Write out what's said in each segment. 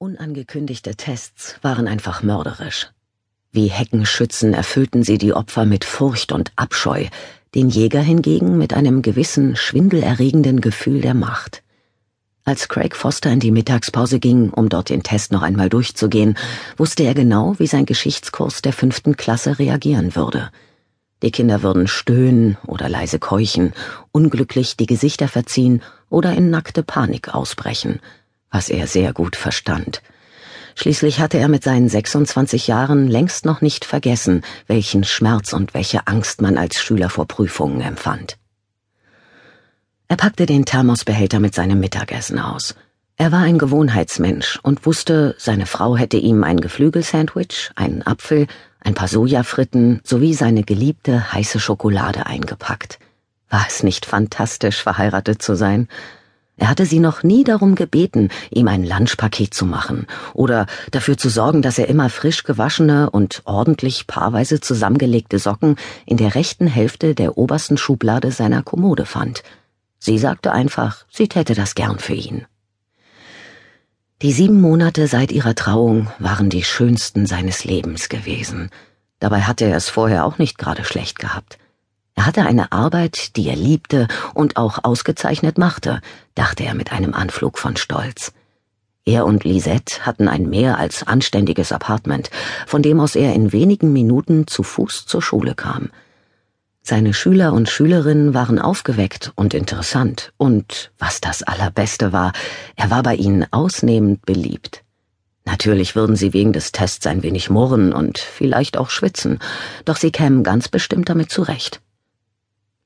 Unangekündigte Tests waren einfach mörderisch. Wie Heckenschützen erfüllten sie die Opfer mit Furcht und Abscheu, den Jäger hingegen mit einem gewissen, schwindelerregenden Gefühl der Macht. Als Craig Foster in die Mittagspause ging, um dort den Test noch einmal durchzugehen, wusste er genau, wie sein Geschichtskurs der fünften Klasse reagieren würde. Die Kinder würden stöhnen oder leise keuchen, unglücklich die Gesichter verziehen oder in nackte Panik ausbrechen – was er sehr gut verstand. Schließlich hatte er mit seinen 26 Jahren längst noch nicht vergessen, welchen Schmerz und welche Angst man als Schüler vor Prüfungen empfand. Er packte den Thermosbehälter mit seinem Mittagessen aus. Er war ein Gewohnheitsmensch und wusste, seine Frau hätte ihm ein Geflügelsandwich, einen Apfel, ein paar Sojafritten sowie seine geliebte heiße Schokolade eingepackt. War es nicht fantastisch, verheiratet zu sein? Er hatte sie noch nie darum gebeten, ihm ein Lunchpaket zu machen oder dafür zu sorgen, dass er immer frisch gewaschene und ordentlich paarweise zusammengelegte Socken in der rechten Hälfte der obersten Schublade seiner Kommode fand. Sie sagte einfach, sie täte das gern für ihn. Die sieben Monate seit ihrer Trauung waren die schönsten seines Lebens gewesen. Dabei hatte er es vorher auch nicht gerade schlecht gehabt. Er hatte eine Arbeit, die er liebte und auch ausgezeichnet machte, dachte er mit einem Anflug von Stolz. Er und Lisette hatten ein mehr als anständiges Apartment, von dem aus er in wenigen Minuten zu Fuß zur Schule kam. Seine Schüler und Schülerinnen waren aufgeweckt und interessant, und was das Allerbeste war, er war bei ihnen ausnehmend beliebt. Natürlich würden sie wegen des Tests ein wenig murren und vielleicht auch schwitzen, doch sie kämen ganz bestimmt damit zurecht.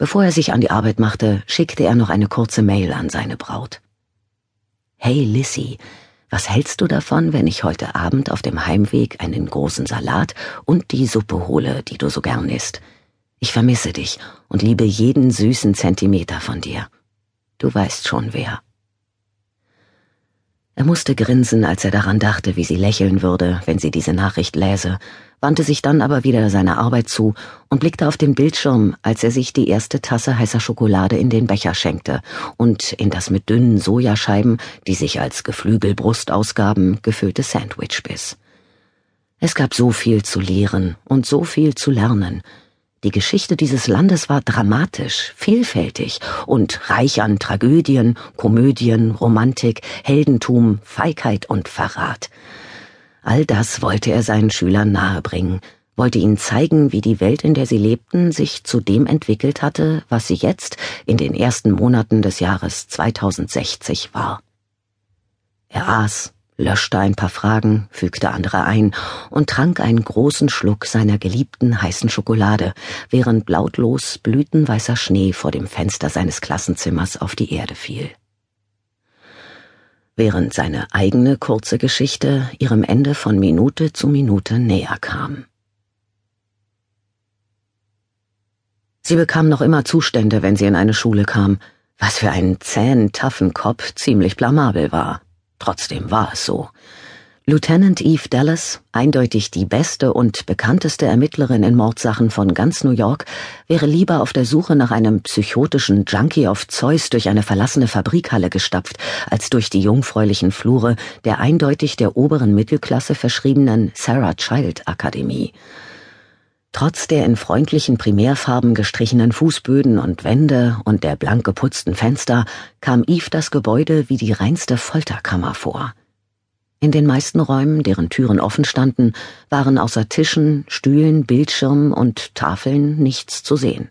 Bevor er sich an die Arbeit machte, schickte er noch eine kurze Mail an seine Braut. Hey Lissy, was hältst du davon, wenn ich heute Abend auf dem Heimweg einen großen Salat und die Suppe hole, die du so gern isst? Ich vermisse dich und liebe jeden süßen Zentimeter von dir. Du weißt schon wer. Er musste grinsen, als er daran dachte, wie sie lächeln würde, wenn sie diese Nachricht läse, wandte sich dann aber wieder seiner Arbeit zu und blickte auf den Bildschirm, als er sich die erste Tasse heißer Schokolade in den Becher schenkte und in das mit dünnen Sojascheiben, die sich als Geflügelbrust ausgaben, gefüllte Sandwich biss. Es gab so viel zu lehren und so viel zu lernen, die Geschichte dieses Landes war dramatisch, vielfältig und reich an Tragödien, Komödien, Romantik, Heldentum, Feigheit und Verrat. All das wollte er seinen Schülern nahebringen, wollte ihnen zeigen, wie die Welt, in der sie lebten, sich zu dem entwickelt hatte, was sie jetzt in den ersten Monaten des Jahres 2060 war. Er aß, löschte ein paar Fragen, fügte andere ein und trank einen großen Schluck seiner geliebten heißen Schokolade, während lautlos blütenweißer Schnee vor dem Fenster seines Klassenzimmers auf die Erde fiel. Während seine eigene kurze Geschichte ihrem Ende von Minute zu Minute näher kam. Sie bekam noch immer Zustände, wenn sie in eine Schule kam, was für einen zähen, taffen Kopf ziemlich blamabel war. Trotzdem war es so. Lieutenant Eve Dallas, eindeutig die beste und bekannteste Ermittlerin in Mordsachen von ganz New York, wäre lieber auf der Suche nach einem psychotischen Junkie of Zeus durch eine verlassene Fabrikhalle gestapft, als durch die jungfräulichen Flure der eindeutig der oberen Mittelklasse verschriebenen Sarah Child Akademie. Trotz der in freundlichen Primärfarben gestrichenen Fußböden und Wände und der blank geputzten Fenster kam Eve das Gebäude wie die reinste Folterkammer vor. In den meisten Räumen, deren Türen offen standen, waren außer Tischen, Stühlen, Bildschirmen und Tafeln nichts zu sehen.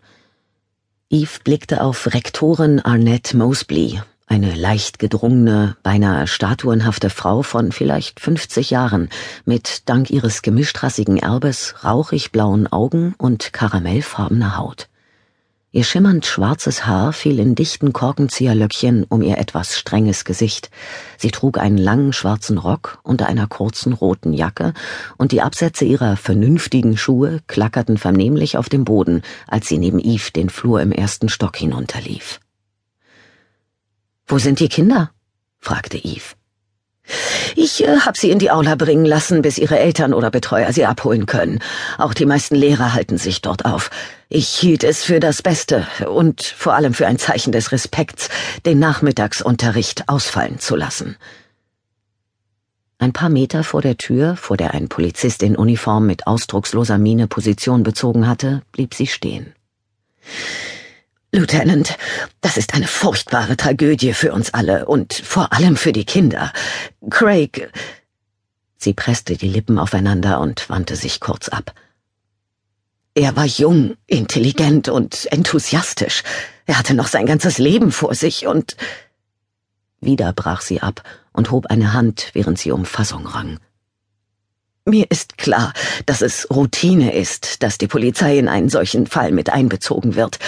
Eve blickte auf Rektorin Arnett Mosby eine leicht gedrungene, beinahe statuenhafte Frau von vielleicht 50 Jahren, mit dank ihres gemischtrassigen Erbes rauchig blauen Augen und karamellfarbener Haut. Ihr schimmernd schwarzes Haar fiel in dichten Korkenzieherlöckchen um ihr etwas strenges Gesicht. Sie trug einen langen schwarzen Rock unter einer kurzen roten Jacke, und die Absätze ihrer vernünftigen Schuhe klackerten vernehmlich auf dem Boden, als sie neben Eve den Flur im ersten Stock hinunterlief. Wo sind die Kinder? fragte Eve. Ich äh, hab sie in die Aula bringen lassen, bis ihre Eltern oder Betreuer sie abholen können. Auch die meisten Lehrer halten sich dort auf. Ich hielt es für das Beste und vor allem für ein Zeichen des Respekts, den Nachmittagsunterricht ausfallen zu lassen. Ein paar Meter vor der Tür, vor der ein Polizist in Uniform mit ausdrucksloser Miene Position bezogen hatte, blieb sie stehen. Lieutenant, das ist eine furchtbare Tragödie für uns alle und vor allem für die Kinder. Craig. Sie presste die Lippen aufeinander und wandte sich kurz ab. Er war jung, intelligent und enthusiastisch. Er hatte noch sein ganzes Leben vor sich und. Wieder brach sie ab und hob eine Hand, während sie um Fassung rang. Mir ist klar, dass es Routine ist, dass die Polizei in einen solchen Fall mit einbezogen wird.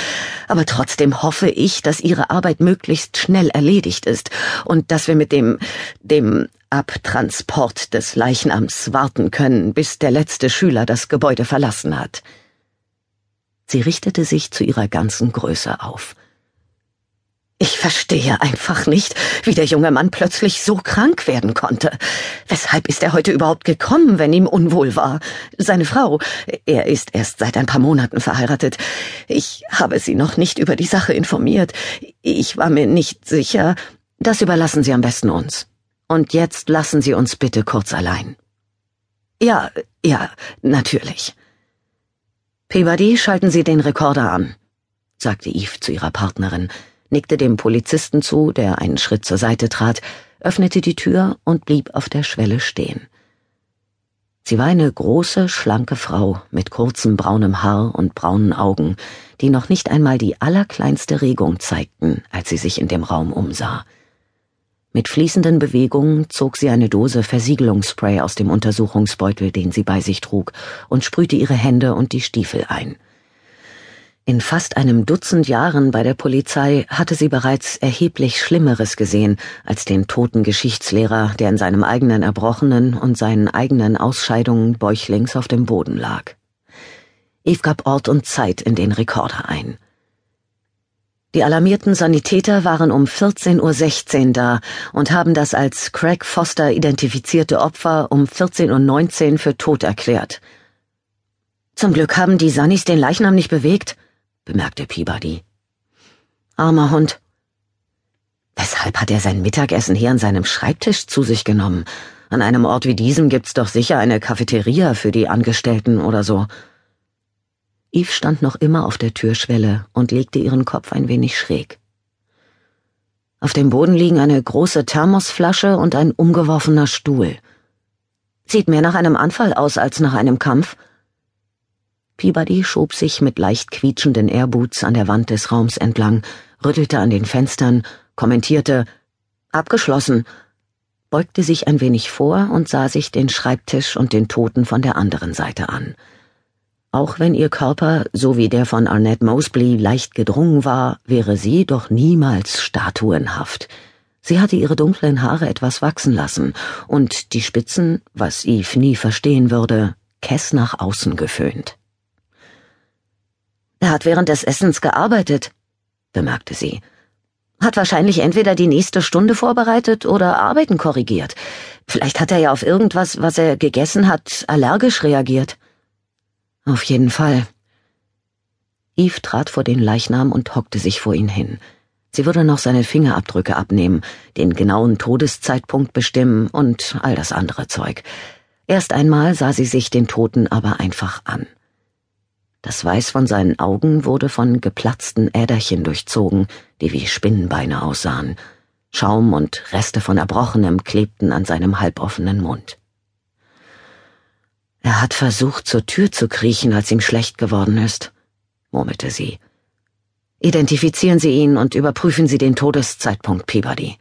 Aber trotzdem hoffe ich, dass Ihre Arbeit möglichst schnell erledigt ist und dass wir mit dem, dem Abtransport des Leichnams warten können, bis der letzte Schüler das Gebäude verlassen hat. Sie richtete sich zu ihrer ganzen Größe auf. Ich verstehe einfach nicht, wie der junge Mann plötzlich so krank werden konnte. Weshalb ist er heute überhaupt gekommen, wenn ihm unwohl war? Seine Frau, er ist erst seit ein paar Monaten verheiratet. Ich habe sie noch nicht über die Sache informiert. Ich war mir nicht sicher. Das überlassen Sie am besten uns. Und jetzt lassen Sie uns bitte kurz allein. Ja, ja, natürlich. Peabody, schalten Sie den Rekorder an, sagte Eve zu ihrer Partnerin nickte dem Polizisten zu, der einen Schritt zur Seite trat, öffnete die Tür und blieb auf der Schwelle stehen. Sie war eine große, schlanke Frau mit kurzem braunem Haar und braunen Augen, die noch nicht einmal die allerkleinste Regung zeigten, als sie sich in dem Raum umsah. Mit fließenden Bewegungen zog sie eine Dose Versiegelungsspray aus dem Untersuchungsbeutel, den sie bei sich trug, und sprühte ihre Hände und die Stiefel ein. In fast einem Dutzend Jahren bei der Polizei hatte sie bereits erheblich Schlimmeres gesehen als den toten Geschichtslehrer, der in seinem eigenen Erbrochenen und seinen eigenen Ausscheidungen bäuchlings auf dem Boden lag. Eve gab Ort und Zeit in den Rekorder ein. Die alarmierten Sanitäter waren um 14.16 Uhr da und haben das als Craig Foster identifizierte Opfer um 14.19 Uhr für tot erklärt. Zum Glück haben die Sannis den Leichnam nicht bewegt, bemerkte Peabody. Armer Hund. Weshalb hat er sein Mittagessen hier an seinem Schreibtisch zu sich genommen? An einem Ort wie diesem gibt's doch sicher eine Cafeteria für die Angestellten oder so. Eve stand noch immer auf der Türschwelle und legte ihren Kopf ein wenig schräg. Auf dem Boden liegen eine große Thermosflasche und ein umgeworfener Stuhl. Sieht mehr nach einem Anfall aus als nach einem Kampf. Peabody schob sich mit leicht quietschenden Airboots an der Wand des Raums entlang, rüttelte an den Fenstern, kommentierte Abgeschlossen, beugte sich ein wenig vor und sah sich den Schreibtisch und den Toten von der anderen Seite an. Auch wenn ihr Körper, so wie der von Arnett Mosley, leicht gedrungen war, wäre sie doch niemals statuenhaft. Sie hatte ihre dunklen Haare etwas wachsen lassen und die Spitzen, was Eve nie verstehen würde, kess nach außen geföhnt. Er hat während des Essens gearbeitet, bemerkte sie. Hat wahrscheinlich entweder die nächste Stunde vorbereitet oder Arbeiten korrigiert. Vielleicht hat er ja auf irgendwas, was er gegessen hat, allergisch reagiert. Auf jeden Fall. Eve trat vor den Leichnam und hockte sich vor ihn hin. Sie würde noch seine Fingerabdrücke abnehmen, den genauen Todeszeitpunkt bestimmen und all das andere Zeug. Erst einmal sah sie sich den Toten aber einfach an. Das Weiß von seinen Augen wurde von geplatzten Äderchen durchzogen, die wie Spinnenbeine aussahen. Schaum und Reste von Erbrochenem klebten an seinem halboffenen Mund. Er hat versucht, zur Tür zu kriechen, als ihm schlecht geworden ist, murmelte sie. Identifizieren Sie ihn und überprüfen Sie den Todeszeitpunkt, Peabody.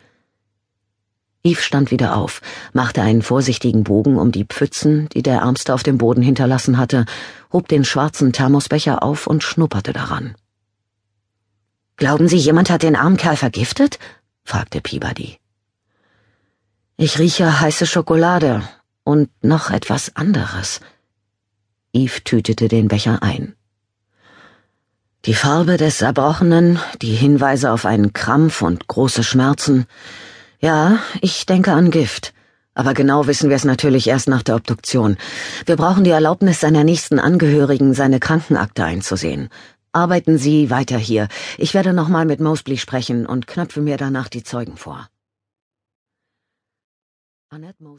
Eve stand wieder auf, machte einen vorsichtigen Bogen um die Pfützen, die der Ärmste auf dem Boden hinterlassen hatte, hob den schwarzen Thermosbecher auf und schnupperte daran. Glauben Sie, jemand hat den armen Kerl vergiftet? fragte Peabody. Ich rieche heiße Schokolade und noch etwas anderes. Eve tütete den Becher ein. Die Farbe des Erbrochenen, die Hinweise auf einen Krampf und große Schmerzen, ja, ich denke an Gift. Aber genau wissen wir es natürlich erst nach der Obduktion. Wir brauchen die Erlaubnis seiner nächsten Angehörigen, seine Krankenakte einzusehen. Arbeiten Sie weiter hier. Ich werde nochmal mit Mosley sprechen und knöpfe mir danach die Zeugen vor. Annette Mosley